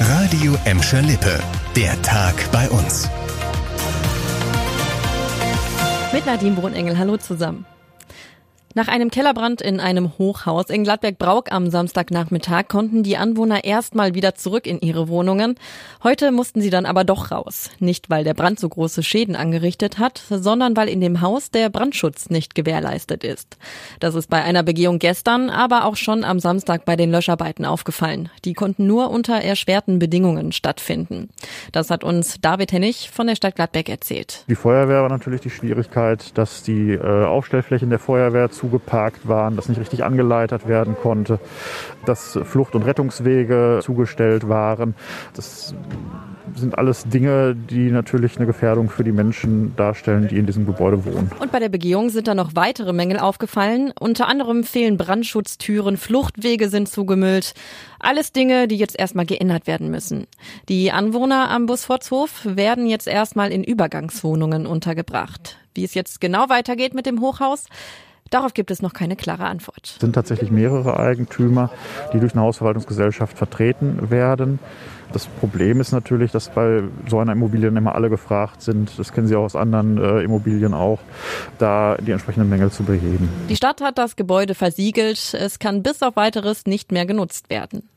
Radio Emscher Lippe. Der Tag bei uns. Mit Nadine Brunengel. Hallo zusammen. Nach einem Kellerbrand in einem Hochhaus in Gladberg-Brauk am Samstagnachmittag konnten die Anwohner erstmal wieder zurück in ihre Wohnungen. Heute mussten sie dann aber doch raus. Nicht, weil der Brand so große Schäden angerichtet hat, sondern weil in dem Haus der Brandschutz nicht gewährleistet ist. Das ist bei einer Begehung gestern, aber auch schon am Samstag bei den Löscharbeiten aufgefallen. Die konnten nur unter erschwerten Bedingungen stattfinden. Das hat uns David Hennig von der Stadt Gladbeck erzählt. Die Feuerwehr war natürlich die Schwierigkeit, dass die äh, Aufstellflächen der Feuerwehr zu zugeparkt waren, dass nicht richtig angeleitet werden konnte, dass Flucht- und Rettungswege zugestellt waren. Das sind alles Dinge, die natürlich eine Gefährdung für die Menschen darstellen, die in diesem Gebäude wohnen. Und bei der Begehung sind da noch weitere Mängel aufgefallen. Unter anderem fehlen Brandschutztüren, Fluchtwege sind zugemüllt. Alles Dinge, die jetzt erstmal geändert werden müssen. Die Anwohner am Busfortshof werden jetzt erstmal in Übergangswohnungen untergebracht. Wie es jetzt genau weitergeht mit dem Hochhaus, Darauf gibt es noch keine klare Antwort. Es sind tatsächlich mehrere Eigentümer, die durch eine Hausverwaltungsgesellschaft vertreten werden. Das Problem ist natürlich, dass bei so einer Immobilie immer alle gefragt sind, das kennen Sie auch aus anderen äh, Immobilien auch, da die entsprechenden Mängel zu beheben. Die Stadt hat das Gebäude versiegelt. Es kann bis auf weiteres nicht mehr genutzt werden.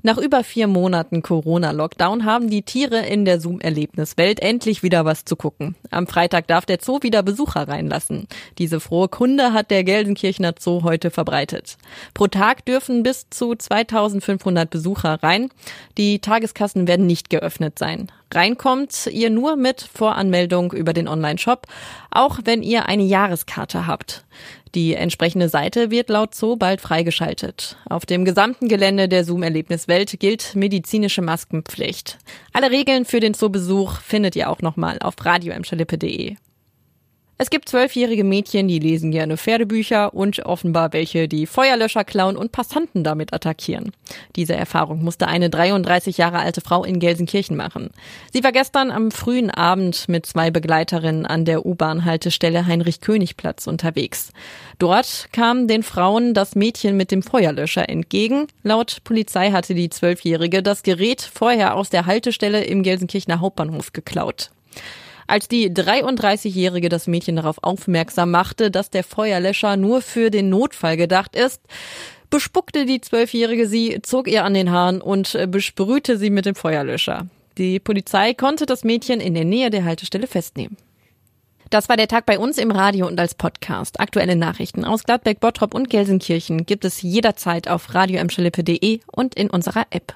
Nach über vier Monaten Corona-Lockdown haben die Tiere in der Zoom-Erlebniswelt endlich wieder was zu gucken. Am Freitag darf der Zoo wieder Besucher reinlassen. Diese frohe Kunde hat der Gelsenkirchener Zoo heute verbreitet. Pro Tag dürfen bis zu 2500 Besucher rein. Die Tageskassen werden nicht geöffnet sein. Reinkommt ihr nur mit Voranmeldung über den Online-Shop, auch wenn ihr eine Jahreskarte habt. Die entsprechende Seite wird laut Zoo bald freigeschaltet. Auf dem gesamten Gelände der Zoom-Erlebniswelt gilt medizinische Maskenpflicht. Alle Regeln für den Zoobesuch findet ihr auch nochmal auf radioemschalippe.de. Es gibt zwölfjährige Mädchen, die lesen gerne Pferdebücher und offenbar welche, die Feuerlöscher klauen und Passanten damit attackieren. Diese Erfahrung musste eine 33 Jahre alte Frau in Gelsenkirchen machen. Sie war gestern am frühen Abend mit zwei Begleiterinnen an der U-Bahn-Haltestelle Heinrich-König-Platz unterwegs. Dort kam den Frauen das Mädchen mit dem Feuerlöscher entgegen. Laut Polizei hatte die Zwölfjährige das Gerät vorher aus der Haltestelle im Gelsenkirchener Hauptbahnhof geklaut. Als die 33-Jährige das Mädchen darauf aufmerksam machte, dass der Feuerlöscher nur für den Notfall gedacht ist, bespuckte die Zwölfjährige sie, zog ihr an den Haaren und äh, besprühte sie mit dem Feuerlöscher. Die Polizei konnte das Mädchen in der Nähe der Haltestelle festnehmen. Das war der Tag bei uns im Radio und als Podcast. Aktuelle Nachrichten aus Gladbeck, Bottrop und Gelsenkirchen gibt es jederzeit auf radioemschalippe.de und in unserer App.